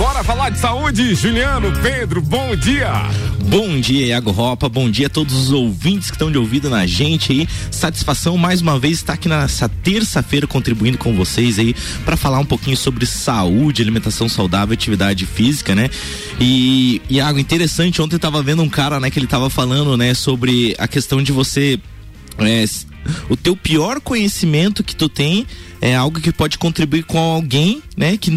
Bora falar de saúde, Juliano, Pedro, bom dia. Bom dia, Iago Ropa, bom dia a todos os ouvintes que estão de ouvido na gente aí. Satisfação mais uma vez estar aqui nessa terça-feira contribuindo com vocês aí para falar um pouquinho sobre saúde, alimentação saudável, atividade física, né? E Iago, interessante, ontem eu tava vendo um cara, né, que ele tava falando, né, sobre a questão de você é, o teu pior conhecimento que tu tem é algo que pode contribuir com alguém, né, que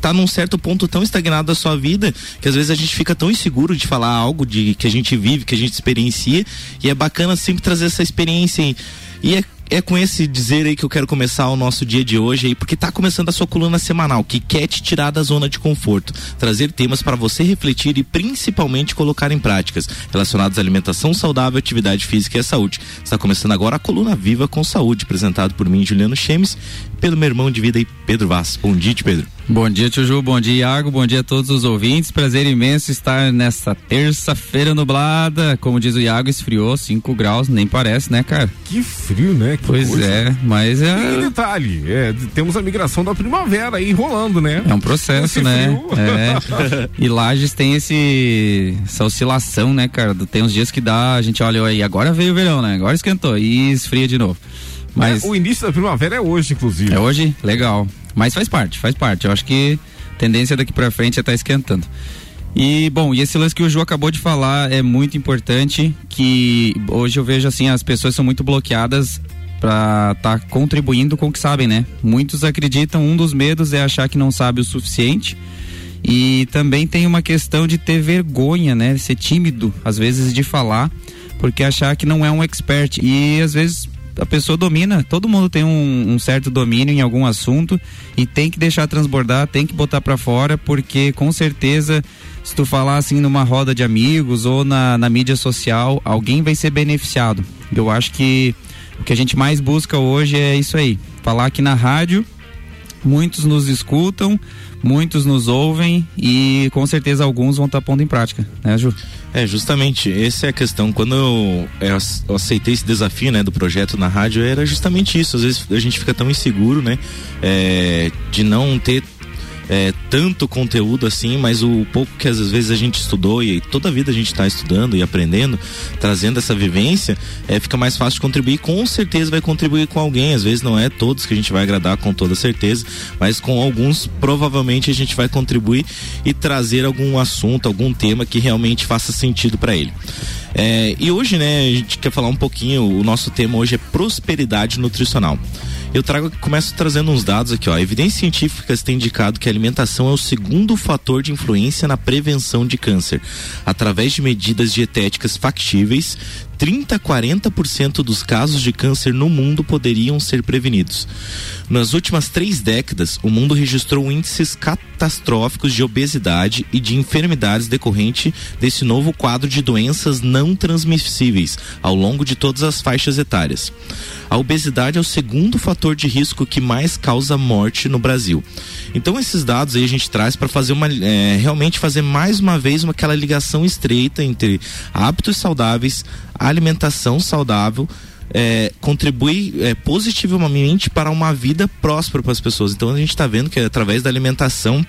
tá num certo ponto tão estagnado da sua vida, que às vezes a gente fica tão inseguro de falar algo de que a gente vive, que a gente experiencia, e é bacana sempre trazer essa experiência aí. E é é com esse dizer aí que eu quero começar o nosso dia de hoje aí, porque está começando a sua coluna semanal, que quer te tirar da zona de conforto, trazer temas para você refletir e principalmente colocar em práticas relacionados à alimentação saudável, atividade física e à saúde. Está começando agora a coluna Viva com Saúde, apresentado por mim, Juliano Chemes, pelo meu irmão de vida aí, Pedro Vaz. Bom dia, Pedro. Bom dia, Tio Ju, bom dia, Iago, bom dia a todos os ouvintes. Prazer imenso estar nessa terça-feira nublada. Como diz o Iago, esfriou 5 graus, nem parece, né, cara? Que frio, né? Que pois coisa. é, mas é. E detalhe, é, temos a migração da primavera aí rolando, né? É um processo, esse né? É. e Lages tem esse, essa oscilação, né, cara? Tem uns dias que dá, a gente olha aí, agora veio o verão, né? Agora esquentou e esfria de novo. Mas é, o início da primavera é hoje, inclusive. É hoje? Legal. Mas faz parte, faz parte. Eu acho que tendência daqui para frente é estar tá esquentando. E bom, e esse lance que o Ju acabou de falar é muito importante, que hoje eu vejo assim, as pessoas são muito bloqueadas para estar tá contribuindo com o que sabem, né? Muitos acreditam, um dos medos é achar que não sabe o suficiente. E também tem uma questão de ter vergonha, né? Ser tímido, às vezes, de falar, porque achar que não é um expert. E às vezes a pessoa domina, todo mundo tem um, um, certo domínio em algum assunto e tem que deixar transbordar, tem que botar para fora, porque com certeza, se tu falar assim numa roda de amigos ou na, na mídia social, alguém vai ser beneficiado. Eu acho que o que a gente mais busca hoje é isso aí, falar aqui na rádio, muitos nos escutam, muitos nos ouvem e com certeza alguns vão estar tá pondo em prática, né, Ju? É, justamente, essa é a questão. Quando eu, eu, aceitei esse desafio, né, do projeto na rádio, era justamente isso. Às vezes a gente fica tão inseguro, né, é, de não ter é, tanto conteúdo assim, mas o pouco que às vezes a gente estudou e toda a vida a gente está estudando e aprendendo, trazendo essa vivência, é, fica mais fácil de contribuir. Com certeza vai contribuir com alguém. Às vezes não é todos que a gente vai agradar com toda certeza, mas com alguns provavelmente a gente vai contribuir e trazer algum assunto, algum tema que realmente faça sentido para ele. É, e hoje, né, a gente quer falar um pouquinho, o nosso tema hoje é prosperidade nutricional. Eu trago, começo trazendo uns dados aqui, ó. Evidências científicas têm indicado que a alimentação é o segundo fator de influência na prevenção de câncer, através de medidas dietéticas factíveis, 30 a 40% dos casos de câncer no mundo poderiam ser prevenidos. Nas últimas três décadas, o mundo registrou índices catastróficos de obesidade e de enfermidades decorrente desse novo quadro de doenças não transmissíveis ao longo de todas as faixas etárias. A obesidade é o segundo fator de risco que mais causa morte no Brasil. Então esses dados aí a gente traz para fazer uma é, realmente fazer mais uma vez uma, aquela ligação estreita entre hábitos saudáveis, alimentação saudável é, contribui é, positivamente para uma vida próspera para as pessoas. Então a gente está vendo que através da alimentação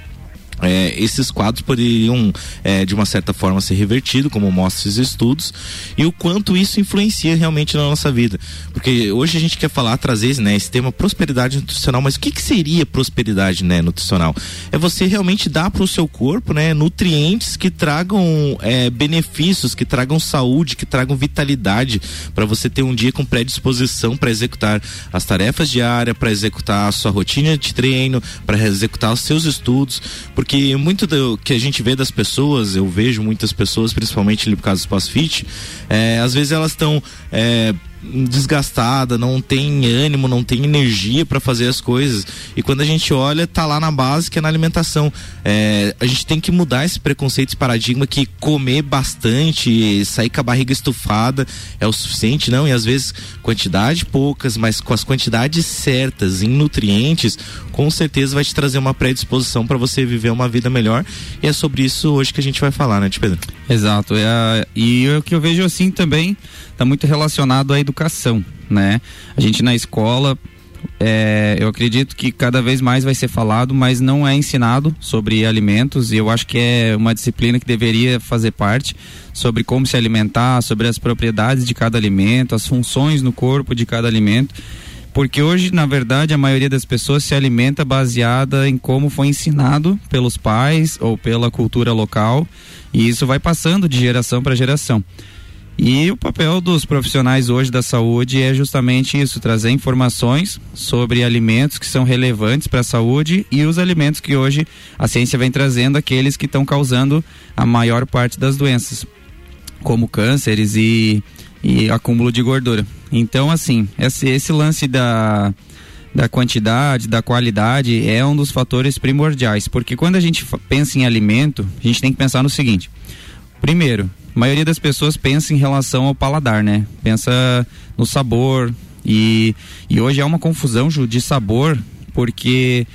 é, esses quadros poderiam, é, de uma certa forma, ser revertidos, como mostram esses estudos, e o quanto isso influencia realmente na nossa vida. Porque hoje a gente quer falar, trazer né, esse tema prosperidade nutricional, mas o que, que seria prosperidade né, nutricional? É você realmente dar para o seu corpo né, nutrientes que tragam é, benefícios, que tragam saúde, que tragam vitalidade, para você ter um dia com predisposição para executar as tarefas diárias, para executar a sua rotina de treino, para executar os seus estudos. Porque porque muito do que a gente vê das pessoas, eu vejo muitas pessoas, principalmente por causa do CrossFit, é, às vezes elas estão é, desgastada, não tem ânimo, não tem energia para fazer as coisas. E quando a gente olha, tá lá na base que é na alimentação. É, a gente tem que mudar esse preconceito, esse paradigma que comer bastante, sair com a barriga estufada é o suficiente, não. E às vezes quantidade poucas, mas com as quantidades certas em nutrientes, com certeza vai te trazer uma predisposição para você viver uma vida melhor. E é sobre isso hoje que a gente vai falar, né, Pedro? Exato. É, e o que eu vejo assim também está muito relacionado à educação, né? A gente na escola é, eu acredito que cada vez mais vai ser falado, mas não é ensinado sobre alimentos e eu acho que é uma disciplina que deveria fazer parte sobre como se alimentar, sobre as propriedades de cada alimento, as funções no corpo de cada alimento. Porque hoje, na verdade, a maioria das pessoas se alimenta baseada em como foi ensinado pelos pais ou pela cultura local, e isso vai passando de geração para geração. E o papel dos profissionais hoje da saúde é justamente isso: trazer informações sobre alimentos que são relevantes para a saúde e os alimentos que hoje a ciência vem trazendo, aqueles que estão causando a maior parte das doenças, como cânceres e, e acúmulo de gordura. Então, assim, esse, esse lance da, da quantidade, da qualidade é um dos fatores primordiais, porque quando a gente pensa em alimento, a gente tem que pensar no seguinte: primeiro, a maioria das pessoas pensa em relação ao paladar, né? Pensa no sabor e, e hoje é uma confusão Ju, de sabor porque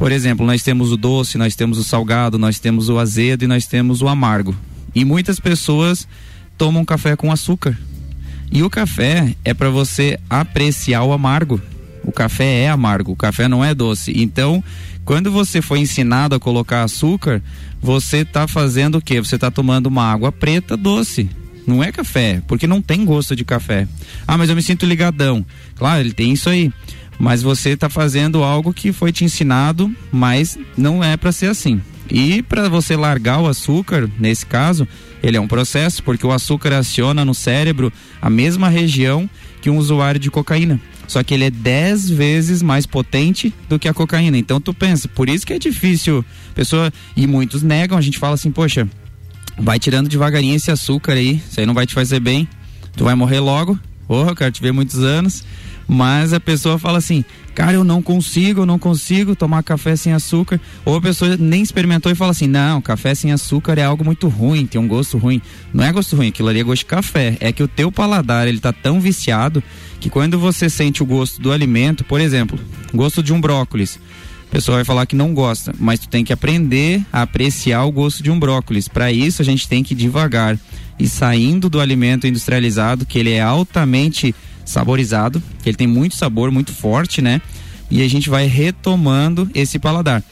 por exemplo, nós temos o doce, nós temos o salgado, nós temos o azedo e nós temos o amargo. E muitas pessoas tomam café com açúcar. E o café é para você apreciar o amargo. O café é amargo, o café não é doce. Então, quando você foi ensinado a colocar açúcar, você está fazendo o quê? Você está tomando uma água preta doce. Não é café, porque não tem gosto de café. Ah, mas eu me sinto ligadão. Claro, ele tem isso aí. Mas você está fazendo algo que foi te ensinado, mas não é para ser assim. E para você largar o açúcar, nesse caso, ele é um processo, porque o açúcar aciona no cérebro a mesma região que um usuário de cocaína. Só que ele é 10 vezes mais potente do que a cocaína. Então tu pensa, por isso que é difícil. Pessoa, e muitos negam, a gente fala assim, poxa, vai tirando devagarinho esse açúcar aí, isso aí não vai te fazer bem. Tu vai morrer logo. Porra, eu quero te ver muitos anos. Mas a pessoa fala assim, cara, eu não consigo, eu não consigo tomar café sem açúcar. Ou a pessoa nem experimentou e fala assim, não, café sem açúcar é algo muito ruim, tem um gosto ruim. Não é gosto ruim, aquilo ali é gosto de café. É que o teu paladar, ele tá tão viciado que quando você sente o gosto do alimento, por exemplo, gosto de um brócolis, a pessoa vai falar que não gosta, mas tu tem que aprender a apreciar o gosto de um brócolis. Para isso a gente tem que ir devagar e saindo do alimento industrializado, que ele é altamente saborizado, ele tem muito sabor, muito forte, né? E a gente vai retomando esse paladar.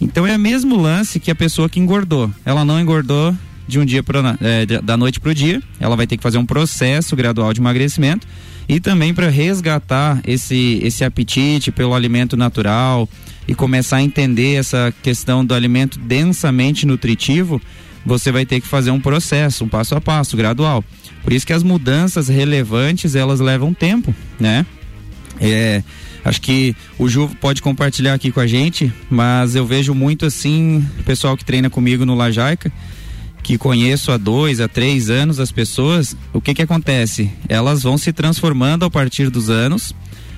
Então é o mesmo lance que a pessoa que engordou. Ela não engordou de um dia para é, da noite para o dia. Ela vai ter que fazer um processo gradual de emagrecimento e também para resgatar esse esse apetite pelo alimento natural e começar a entender essa questão do alimento densamente nutritivo. Você vai ter que fazer um processo, um passo a passo, gradual. Por isso que as mudanças relevantes elas levam tempo, né? É, acho que o Ju pode compartilhar aqui com a gente, mas eu vejo muito assim, pessoal que treina comigo no Lajaica, que conheço há dois, há três anos as pessoas, o que que acontece? Elas vão se transformando a partir dos anos,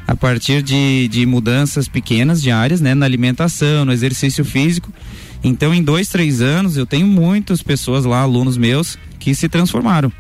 a partir de, de mudanças pequenas diárias, né? Na alimentação, no exercício físico. Então, em dois, três anos, eu tenho muitas pessoas lá, alunos meus, que se transformaram.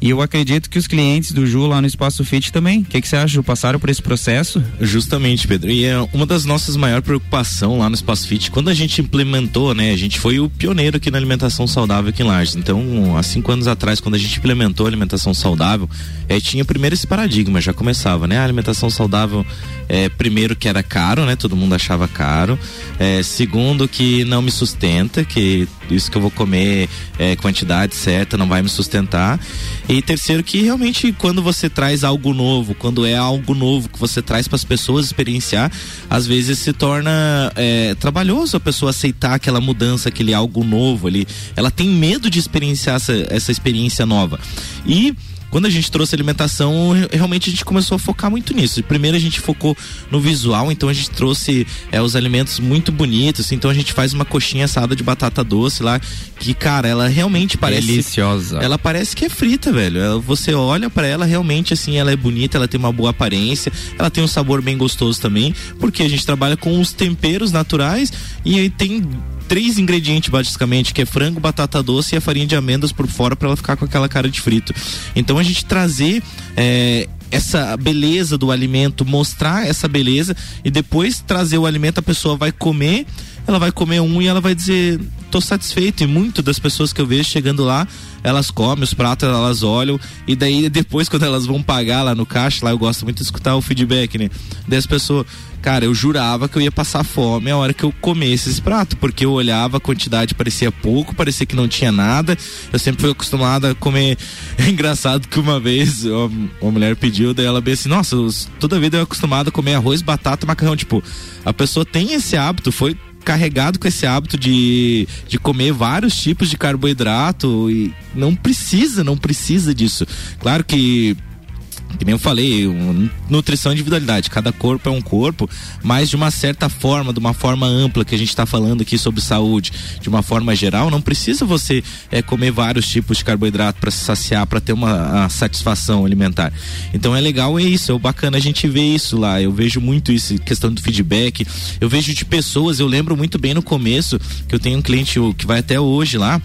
E eu acredito que os clientes do Ju lá no Espaço Fit também. O que, que você acha, Ju? Passaram por esse processo? Justamente, Pedro. E é uma das nossas maiores preocupações lá no Espaço Fit, quando a gente implementou, né? A gente foi o pioneiro aqui na alimentação saudável aqui em Lages. Então, há cinco anos atrás, quando a gente implementou a alimentação saudável, é, tinha primeiro esse paradigma, já começava, né? A alimentação saudável, é, primeiro que era caro, né? Todo mundo achava caro. É, segundo que não me sustenta, que isso que eu vou comer é quantidade certa, não vai me sustentar. E terceiro, que realmente quando você traz algo novo, quando é algo novo que você traz para as pessoas experienciar, às vezes se torna é, trabalhoso a pessoa aceitar aquela mudança, aquele algo novo ali. Ela tem medo de experienciar essa, essa experiência nova. E quando a gente trouxe alimentação, realmente a gente começou a focar muito nisso. Primeiro a gente focou no visual, então a gente trouxe é, os alimentos muito bonitos. Então a gente faz uma coxinha assada de batata doce lá, que, cara, ela realmente parece. Deliciosa. Ela parece que é frita, velho. Ela, você olha para ela, realmente, assim, ela é bonita, ela tem uma boa aparência, ela tem um sabor bem gostoso também, porque a gente trabalha com os temperos naturais e aí tem três ingredientes basicamente, que é frango, batata doce e a farinha de amêndoas por fora para ela ficar com aquela cara de frito. Então a gente trazer é, essa beleza do alimento, mostrar essa beleza e depois trazer o alimento, a pessoa vai comer, ela vai comer um e ela vai dizer, tô satisfeito. E muito das pessoas que eu vejo chegando lá, elas comem os pratos, elas olham, e daí depois, quando elas vão pagar lá no caixa, lá eu gosto muito de escutar o feedback, né? Daí as pessoas, cara, eu jurava que eu ia passar fome a hora que eu comesse esse prato, porque eu olhava a quantidade, parecia pouco, parecia que não tinha nada. Eu sempre fui acostumado a comer. É engraçado que uma vez uma mulher pediu, daí ela bem assim: Nossa, toda vida eu acostumado a comer arroz, batata, macarrão. Tipo, a pessoa tem esse hábito, foi carregado com esse hábito de, de comer vários tipos de carboidrato e não precisa, não precisa disso. Claro que que nem eu falei, um, nutrição individualidade. Cada corpo é um corpo, mas de uma certa forma, de uma forma ampla que a gente está falando aqui sobre saúde, de uma forma geral, não precisa você é, comer vários tipos de carboidrato para se saciar, para ter uma satisfação alimentar. Então é legal é isso, é bacana a gente ver isso lá. Eu vejo muito isso, questão do feedback. Eu vejo de pessoas, eu lembro muito bem no começo que eu tenho um cliente que vai até hoje lá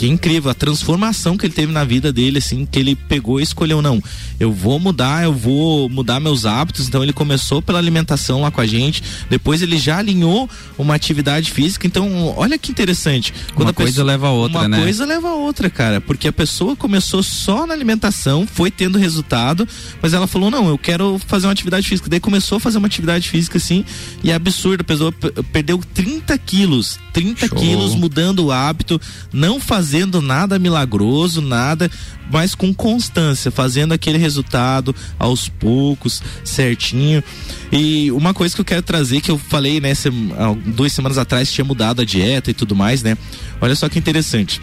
que é incrível a transformação que ele teve na vida dele, assim, que ele pegou e escolheu, não, eu vou mudar, eu vou mudar meus hábitos. Então ele começou pela alimentação lá com a gente, depois ele já alinhou uma atividade física. Então, olha que interessante. Quando uma coisa pessoa, leva a outra, uma né? Uma coisa leva a outra, cara, porque a pessoa começou só na alimentação, foi tendo resultado, mas ela falou, não, eu quero fazer uma atividade física. Daí começou a fazer uma atividade física, assim, e é absurdo, a pessoa perdeu 30 quilos, 30 Show. quilos mudando o hábito, não fazendo fazendo nada milagroso, nada, mas com constância, fazendo aquele resultado aos poucos, certinho. E uma coisa que eu quero trazer, que eu falei, né, duas semanas atrás tinha mudado a dieta e tudo mais, né? Olha só que interessante.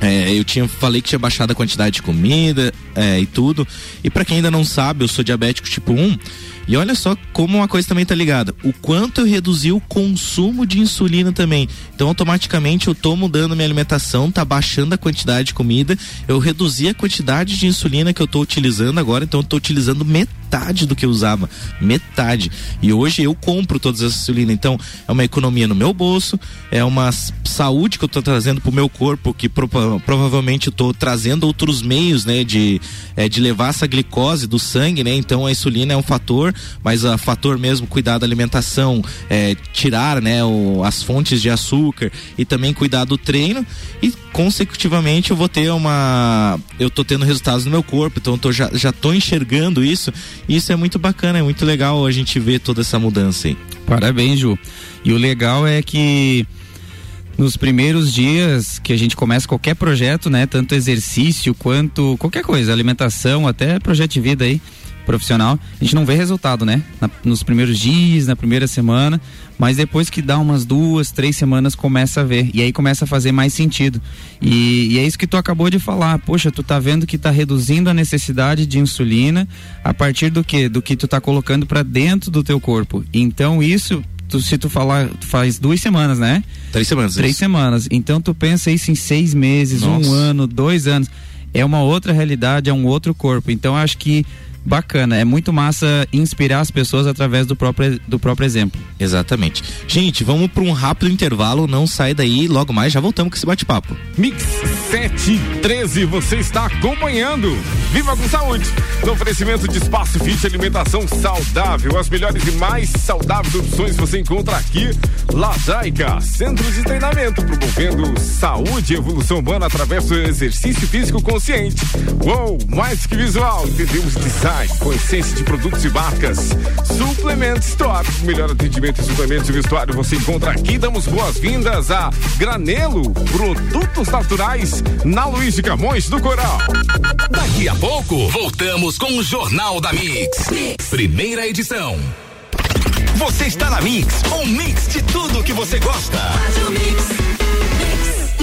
É, eu tinha falei que tinha baixado a quantidade de comida é, e tudo. E para quem ainda não sabe, eu sou diabético tipo 1. E olha só como uma coisa também tá ligada. O quanto eu reduzi o consumo de insulina também. Então, automaticamente eu tô mudando minha alimentação, tá baixando a quantidade de comida. Eu reduzi a quantidade de insulina que eu tô utilizando agora, então eu tô utilizando metade do que eu usava. Metade. E hoje eu compro todas as insulinas. Então, é uma economia no meu bolso, é uma saúde que eu tô trazendo pro meu corpo, que pro, provavelmente eu tô trazendo outros meios, né, de, é, de levar essa glicose do sangue, né? Então, a insulina é um fator mas o fator mesmo cuidar da alimentação, é, tirar né, o, as fontes de açúcar e também cuidar do treino e consecutivamente eu vou ter uma eu tô tendo resultados no meu corpo, então eu tô, já, já tô enxergando isso e isso é muito bacana, é muito legal a gente ver toda essa mudança aí. Parabéns, Ju. E o legal é que nos primeiros dias que a gente começa qualquer projeto, né, tanto exercício quanto qualquer coisa, alimentação, até projeto de vida aí, profissional, a gente não vê resultado, né? Na, nos primeiros dias, na primeira semana, mas depois que dá umas duas, três semanas começa a ver e aí começa a fazer mais sentido. E, e é isso que tu acabou de falar. Poxa, tu tá vendo que tá reduzindo a necessidade de insulina a partir do que? Do que tu tá colocando para dentro do teu corpo. Então isso se tu falar, faz duas semanas, né? Três semanas. Três isso. semanas. Então tu pensa isso em seis meses, Nossa. um ano, dois anos. É uma outra realidade, é um outro corpo. Então acho que bacana. É muito massa inspirar as pessoas através do próprio, do próprio exemplo. Exatamente. Gente, vamos para um rápido intervalo. Não sai daí. Logo mais já voltamos com esse bate-papo. Mix 713, você está acompanhando. Viva com saúde. No oferecimento de espaço fit alimentação saudável. As melhores e mais saudáveis opções você encontra aqui. Lajaica, centro de treinamento promovendo saúde e evolução humana através do exercício físico consciente. Uou, mais que visual, entendemos design com essência de produtos e marcas. Suplement Store. Melhor atendimento em suplementos e vestuário você encontra aqui. Damos boas-vindas a Granelo, produtos naturais, na Luiz de Camões do Coral. Daqui a pouco, voltamos com o Jornal da mix. mix. Primeira edição. Você está na Mix, um mix de tudo que você gosta. Faz o mix.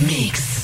Mix.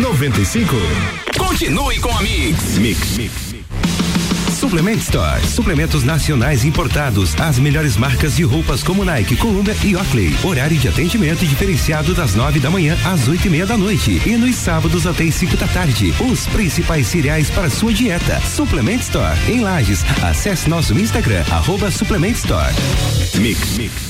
95. Continue com a Mix. Mix. Mix. Suplement Store. Suplementos nacionais importados. As melhores marcas de roupas como Nike, Columbia e Oakley. Horário de atendimento diferenciado das nove da manhã às oito e meia da noite. E nos sábados até as cinco da tarde. Os principais cereais para sua dieta. Suplement Store. Em Lages. Acesse nosso Instagram, arroba Suplement Store. Mix. Mix.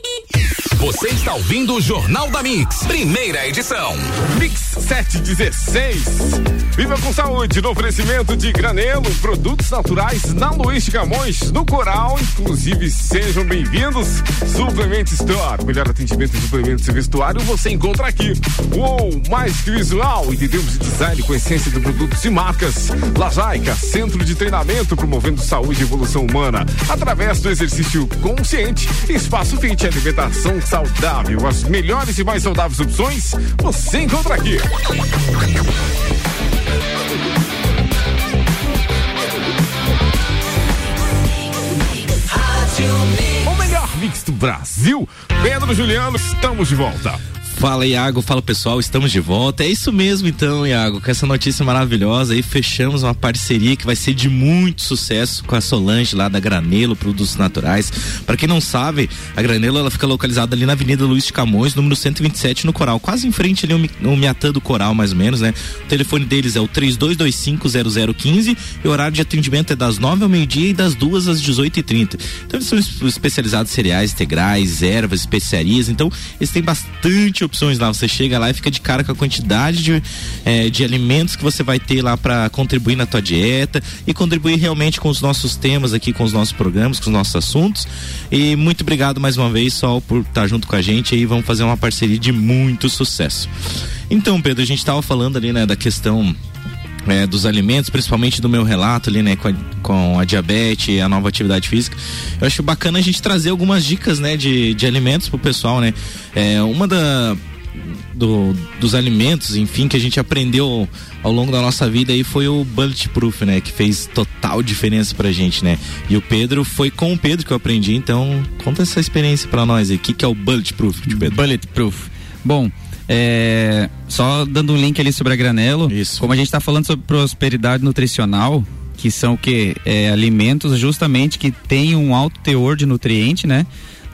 Você está ouvindo o Jornal da Mix, primeira edição. Mix 716. Viva com saúde no oferecimento de granelo, produtos naturais na Luiz de Camões, no Coral. Inclusive, sejam bem-vindos. Suplement Store. Melhor atendimento em suplementos e vestuário você encontra aqui. Uou, mais que visual. Entendemos de design com essência de produtos e marcas. Lajaica, centro de treinamento promovendo saúde e evolução humana através do exercício consciente. Espaço Fit, alimentação saudável. As melhores e mais saudáveis opções você encontra aqui. O melhor mix do Brasil. Pedro Juliano, estamos de volta. Fala Iago, fala pessoal, estamos de volta. É isso mesmo então, Iago, com essa notícia maravilhosa aí fechamos uma parceria que vai ser de muito sucesso com a Solange lá da Granelo Produtos Naturais. Para quem não sabe, a Granelo ela fica localizada ali na Avenida Luiz de Camões, número 127 no Coral, quase em frente ali o Miatã do Coral, mais ou menos, né? O telefone deles é o 32250015 e o horário de atendimento é das 9 ao meio-dia e das duas às 18h30. Então eles são especializados em cereais integrais, ervas, especiarias, então eles têm bastante opções lá. Você chega lá e fica de cara com a quantidade de, é, de alimentos que você vai ter lá para contribuir na tua dieta e contribuir realmente com os nossos temas aqui, com os nossos programas, com os nossos assuntos. E muito obrigado mais uma vez, Sol, por estar junto com a gente aí. Vamos fazer uma parceria de muito sucesso. Então, Pedro, a gente estava falando ali, né, da questão é, dos alimentos, principalmente do meu relato ali, né, com a, com a diabetes a nova atividade física. Eu acho bacana a gente trazer algumas dicas, né, de, de alimentos pro pessoal, né. É, uma da do, dos alimentos, enfim, que a gente aprendeu ao longo da nossa vida aí foi o Bulletproof, né? Que fez total diferença pra gente, né? E o Pedro, foi com o Pedro que eu aprendi, então conta essa experiência pra nós aí. O que, que é o Bulletproof, Pedro? Bulletproof. Bom, é, só dando um link ali sobre a Granelo. Isso. Como a gente está falando sobre prosperidade nutricional, que são o que? É, alimentos justamente que tem um alto teor de nutriente, né?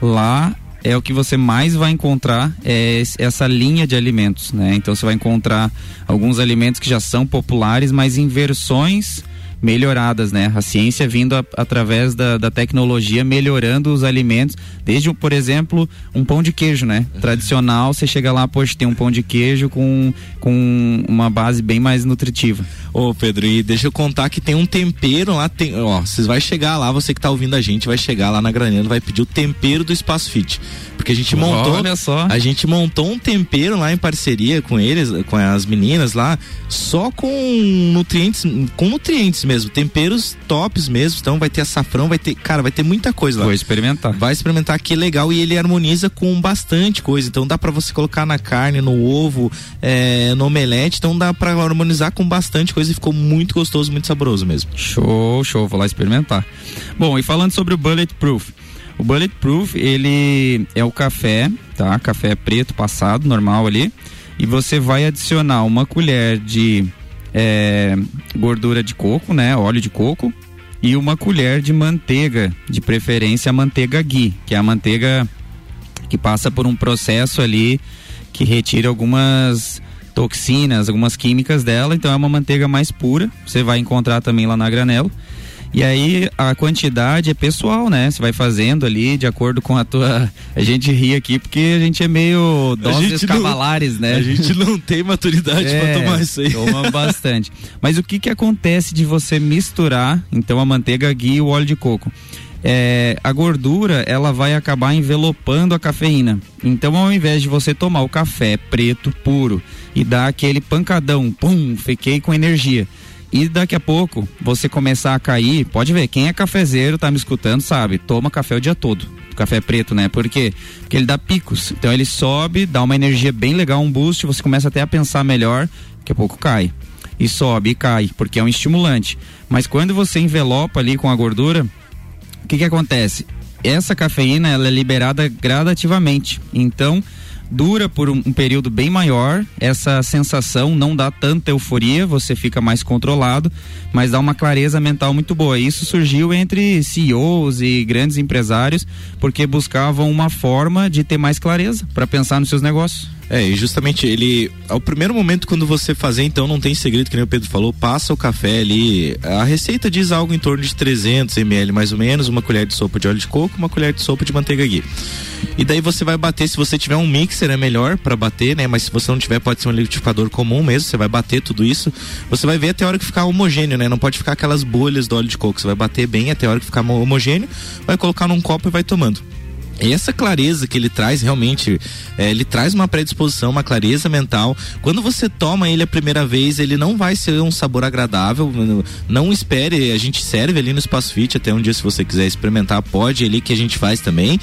Lá é o que você mais vai encontrar é essa linha de alimentos, né? Então você vai encontrar alguns alimentos que já são populares, mas em versões melhoradas, né? A ciência vindo a, através da, da, tecnologia melhorando os alimentos, desde, por exemplo, um pão de queijo, né? Tradicional, você chega lá, poxa, tem um pão de queijo com, com uma base bem mais nutritiva. Ô Pedro, e deixa eu contar que tem um tempero lá, tem, ó, vocês vai chegar lá, você que tá ouvindo a gente, vai chegar lá na Granelo, vai pedir o tempero do Espaço Fit porque a gente montou. Olha só. A gente montou um tempero lá em parceria com eles, com as meninas lá, só com nutrientes, com nutrientes mesmo, temperos tops mesmo. Então vai ter açafrão, vai ter, cara, vai ter muita coisa lá. Vou experimentar. Vai experimentar que legal e ele harmoniza com bastante coisa. Então dá para você colocar na carne, no ovo, é, no omelete. Então dá para harmonizar com bastante coisa e ficou muito gostoso, muito saboroso mesmo. Show, show, vou lá experimentar. Bom, e falando sobre o Bulletproof. O Bulletproof, ele é o café, tá? Café preto passado, normal ali. E você vai adicionar uma colher de é, gordura de coco, né? Óleo de coco. E uma colher de manteiga, de preferência a manteiga ghee, que é a manteiga que passa por um processo ali que retira algumas toxinas, algumas químicas dela, então é uma manteiga mais pura. Você vai encontrar também lá na Granelo. E aí a quantidade é pessoal, né? Você vai fazendo ali de acordo com a tua. A gente ri aqui porque a gente é meio doses cavalares, né? A gente não tem maturidade É, pra tomar isso aí. Toma bastante. Mas o que que acontece de você misturar, então, a manteiga ghee e o óleo de coco? É, a gordura ela vai acabar envelopando a cafeína. Então, ao invés de você tomar o café preto puro e dar aquele pancadão, pum, fiquei com energia. E daqui a pouco você começar a cair, pode ver, quem é cafezeiro, tá me escutando, sabe? Toma café o dia todo. Café preto, né? Por quê? Porque ele dá picos. Então ele sobe, dá uma energia bem legal, um boost, você começa até a pensar melhor, daqui a pouco cai. E sobe e cai, porque é um estimulante. Mas quando você envelopa ali com a gordura, o que que acontece? Essa cafeína ela é liberada gradativamente. Então, dura por um, um período bem maior. Essa sensação não dá tanta euforia, você fica mais controlado, mas dá uma clareza mental muito boa. Isso surgiu entre CEOs e grandes empresários porque buscavam uma forma de ter mais clareza para pensar nos seus negócios. É, e justamente ele. Ao primeiro momento, quando você fazer, então, não tem segredo, que nem o Pedro falou, passa o café ali. A receita diz algo em torno de 300 ml, mais ou menos, uma colher de sopa de óleo de coco, uma colher de sopa de manteiga ghee. E daí você vai bater, se você tiver um mixer é melhor para bater, né? Mas se você não tiver, pode ser um liquidificador comum mesmo, você vai bater tudo isso. Você vai ver até a hora que ficar homogêneo, né? Não pode ficar aquelas bolhas do óleo de coco, você vai bater bem até a hora que ficar homogêneo, vai colocar num copo e vai tomando. Essa clareza que ele traz realmente, é, ele traz uma predisposição, uma clareza mental. Quando você toma ele a primeira vez, ele não vai ser um sabor agradável. Não, espere, a gente serve ali no Espaço Fit até um dia se você quiser experimentar, pode ali que a gente faz também.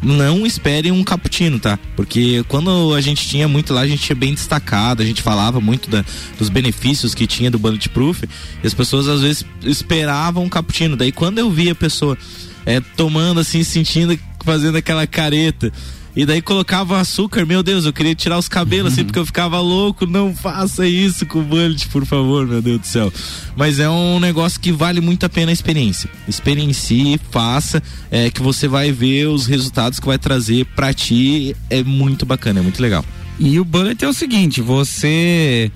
Não espere um cappuccino, tá? Porque quando a gente tinha muito lá, a gente tinha bem destacado, a gente falava muito da, dos benefícios que tinha do Bulletproof, e as pessoas às vezes esperavam um cappuccino. Daí quando eu via a pessoa é, tomando assim, sentindo, fazendo aquela careta. E daí colocava açúcar, meu Deus, eu queria tirar os cabelos assim, porque eu ficava louco. Não faça isso com o bullet, por favor, meu Deus do céu. Mas é um negócio que vale muito a pena a experiência. Experiencie, faça, é, que você vai ver os resultados que vai trazer pra ti. É muito bacana, é muito legal. E o bullet é o seguinte, você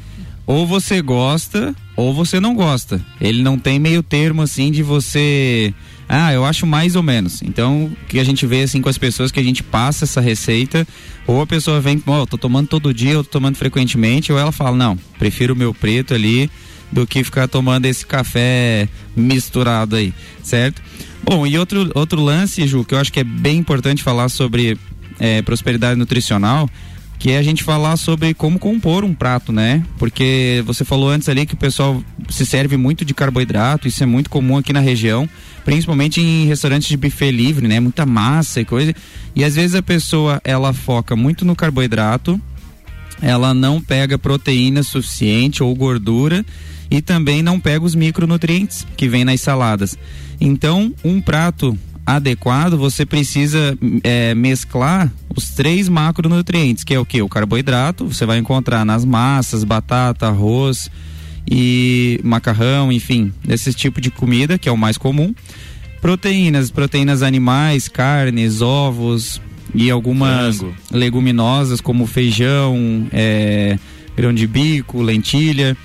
ou você gosta ou você não gosta. Ele não tem meio termo assim de você ah, eu acho mais ou menos. Então, o que a gente vê assim com as pessoas que a gente passa essa receita, ou a pessoa vem, ó, oh, tô tomando todo dia, eu tô tomando frequentemente, ou ela fala, não, prefiro o meu preto ali do que ficar tomando esse café misturado aí, certo? Bom, e outro, outro lance, Ju, que eu acho que é bem importante falar sobre é, prosperidade nutricional, que é a gente falar sobre como compor um prato, né? Porque você falou antes ali que o pessoal se serve muito de carboidrato, isso é muito comum aqui na região, principalmente em restaurantes de buffet livre, né? Muita massa e coisa. E às vezes a pessoa ela foca muito no carboidrato, ela não pega proteína suficiente ou gordura e também não pega os micronutrientes que vem nas saladas. Então, um prato adequado, você precisa é, mesclar os três macronutrientes, que é o que? O carboidrato, você vai encontrar nas massas, batata, arroz e macarrão, enfim, desse tipo de comida, que é o mais comum. Proteínas, proteínas animais, carnes, ovos e algumas Frango. leguminosas como feijão, é, grão de bico, lentilha.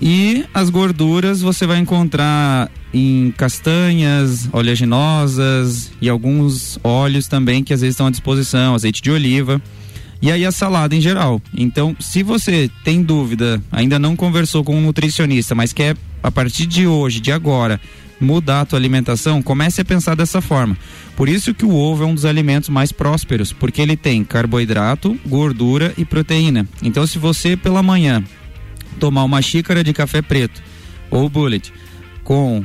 E as gorduras você vai encontrar em castanhas, oleaginosas e alguns óleos também que às vezes estão à disposição, azeite de oliva. E aí a salada em geral. Então, se você tem dúvida, ainda não conversou com um nutricionista, mas quer a partir de hoje, de agora, mudar a tua alimentação, comece a pensar dessa forma. Por isso que o ovo é um dos alimentos mais prósperos, porque ele tem carboidrato, gordura e proteína. Então, se você pela manhã tomar uma xícara de café preto ou bullet com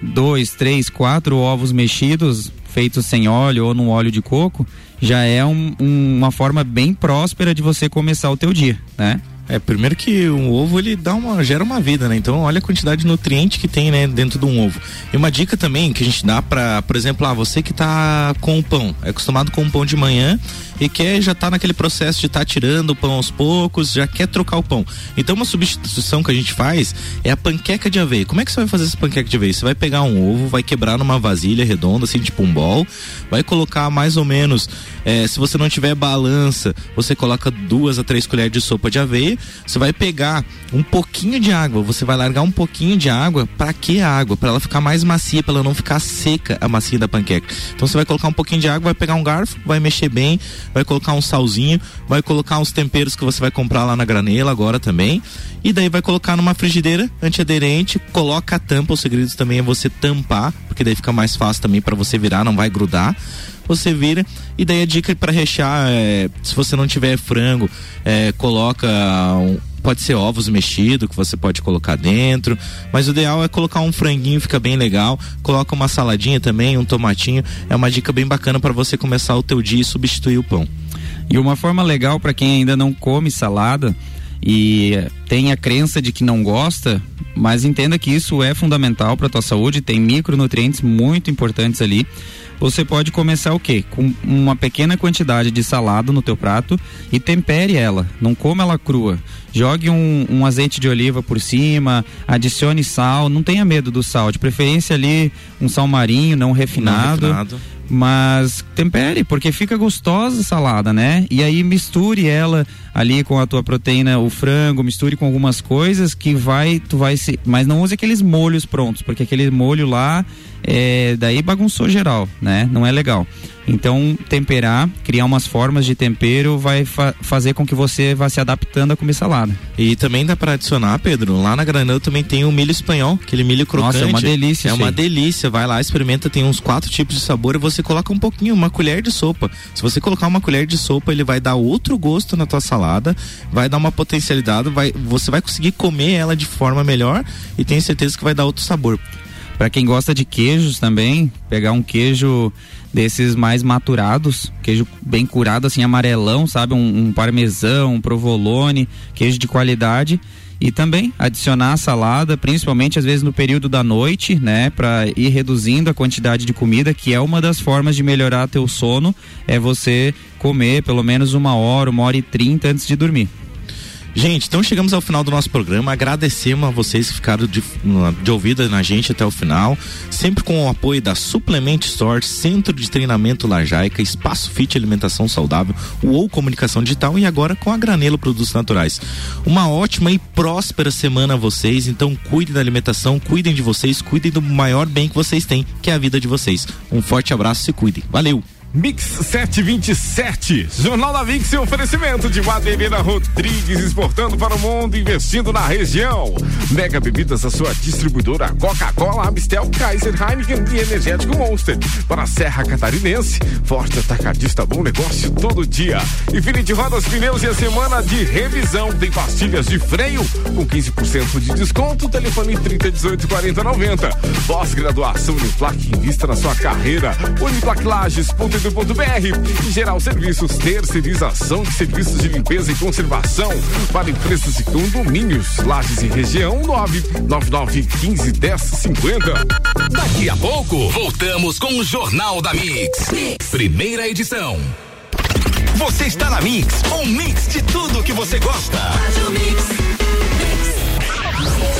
dois, três, quatro ovos mexidos feitos sem óleo ou no óleo de coco, já é um, um, uma forma bem próspera de você começar o teu dia, né? É, primeiro que o ovo ele dá uma, gera uma vida, né? Então olha a quantidade de nutriente que tem, né, dentro de um ovo. E uma dica também que a gente dá para, por exemplo, ah, você que tá com o pão, é acostumado com o pão de manhã e quer já tá naquele processo de tá tirando o pão aos poucos, já quer trocar o pão. Então uma substituição que a gente faz é a panqueca de aveia. Como é que você vai fazer essa panqueca de aveia? Você vai pegar um ovo, vai quebrar numa vasilha redonda, assim, tipo um bol, vai colocar mais ou menos, é, se você não tiver balança, você coloca duas a três colheres de sopa de aveia você vai pegar um pouquinho de água, você vai largar um pouquinho de água. Para que a água? Para ela ficar mais macia, para ela não ficar seca a macia da panqueca. Então você vai colocar um pouquinho de água, vai pegar um garfo, vai mexer bem, vai colocar um salzinho, vai colocar uns temperos que você vai comprar lá na granela agora também. E daí vai colocar numa frigideira antiaderente, coloca a tampa. O segredo também é você tampar, porque daí fica mais fácil também para você virar, não vai grudar você vira. E daí a dica para rechear, é, se você não tiver frango, é, coloca um, pode ser ovos mexidos que você pode colocar dentro, mas o ideal é colocar um franguinho, fica bem legal. Coloca uma saladinha também, um tomatinho. É uma dica bem bacana para você começar o teu dia e substituir o pão. E uma forma legal para quem ainda não come salada e tem a crença de que não gosta, mas entenda que isso é fundamental para tua saúde, tem micronutrientes muito importantes ali você pode começar o quê? Com uma pequena quantidade de salada no teu prato e tempere ela, não coma ela crua. Jogue um, um azeite de oliva por cima, adicione sal, não tenha medo do sal, de preferência ali um sal marinho, não refinado. Não refinado mas tempere, porque fica gostosa a salada, né? E aí misture ela ali com a tua proteína, o frango, misture com algumas coisas que vai, tu vai se, mas não use aqueles molhos prontos, porque aquele molho lá é, daí bagunçou geral, né? Não é legal. Então, temperar, criar umas formas de tempero vai fa fazer com que você vá se adaptando a comer salada. E também dá para adicionar, Pedro, lá na granada também tem o milho espanhol, aquele milho crocante. Nossa, é uma delícia. É uma delícia, vai lá, experimenta, tem uns quatro tipos de sabor e você coloca um pouquinho, uma colher de sopa. Se você colocar uma colher de sopa, ele vai dar outro gosto na tua salada, vai dar uma potencialidade, vai, você vai conseguir comer ela de forma melhor e tenho certeza que vai dar outro sabor. Para quem gosta de queijos também, pegar um queijo desses mais maturados, queijo bem curado, assim, amarelão, sabe? Um, um parmesão, um provolone, queijo de qualidade. E também adicionar a salada, principalmente às vezes no período da noite, né? Para ir reduzindo a quantidade de comida, que é uma das formas de melhorar teu sono, é você comer pelo menos uma hora, uma hora e trinta antes de dormir. Gente, então chegamos ao final do nosso programa. Agradecemos a vocês que ficaram de, de ouvida na gente até o final. Sempre com o apoio da Suplement Store, Centro de Treinamento Lajaica, Espaço Fit Alimentação Saudável, UOL Comunicação Digital e agora com a Granelo Produtos Naturais. Uma ótima e próspera semana a vocês. Então cuidem da alimentação, cuidem de vocês, cuidem do maior bem que vocês têm, que é a vida de vocês. Um forte abraço e cuidem. Valeu! Mix 727. Jornal da Mix e oferecimento de Madeira Rodrigues exportando para o mundo, investindo na região. Mega Bebidas, a sua distribuidora Coca-Cola, Amistel, Kaiser, Heineken e Energético Monster. Para a Serra Catarinense, forte atacadista, bom negócio todo dia. Infinity Rodas Pneus e a semana de revisão. Tem pastilhas de freio com 15% de desconto. Telefone 30 18 40 90. Pós-graduação Uniplac, invista na sua carreira. Uniplaclages.com www.br. Geral Serviços, terceirização de serviços de limpeza e conservação para empresas e condomínios. Lages e região 99915 1050. Daqui a pouco, voltamos com o Jornal da mix. mix. Primeira edição. Você está na Mix, um mix de tudo que você gosta.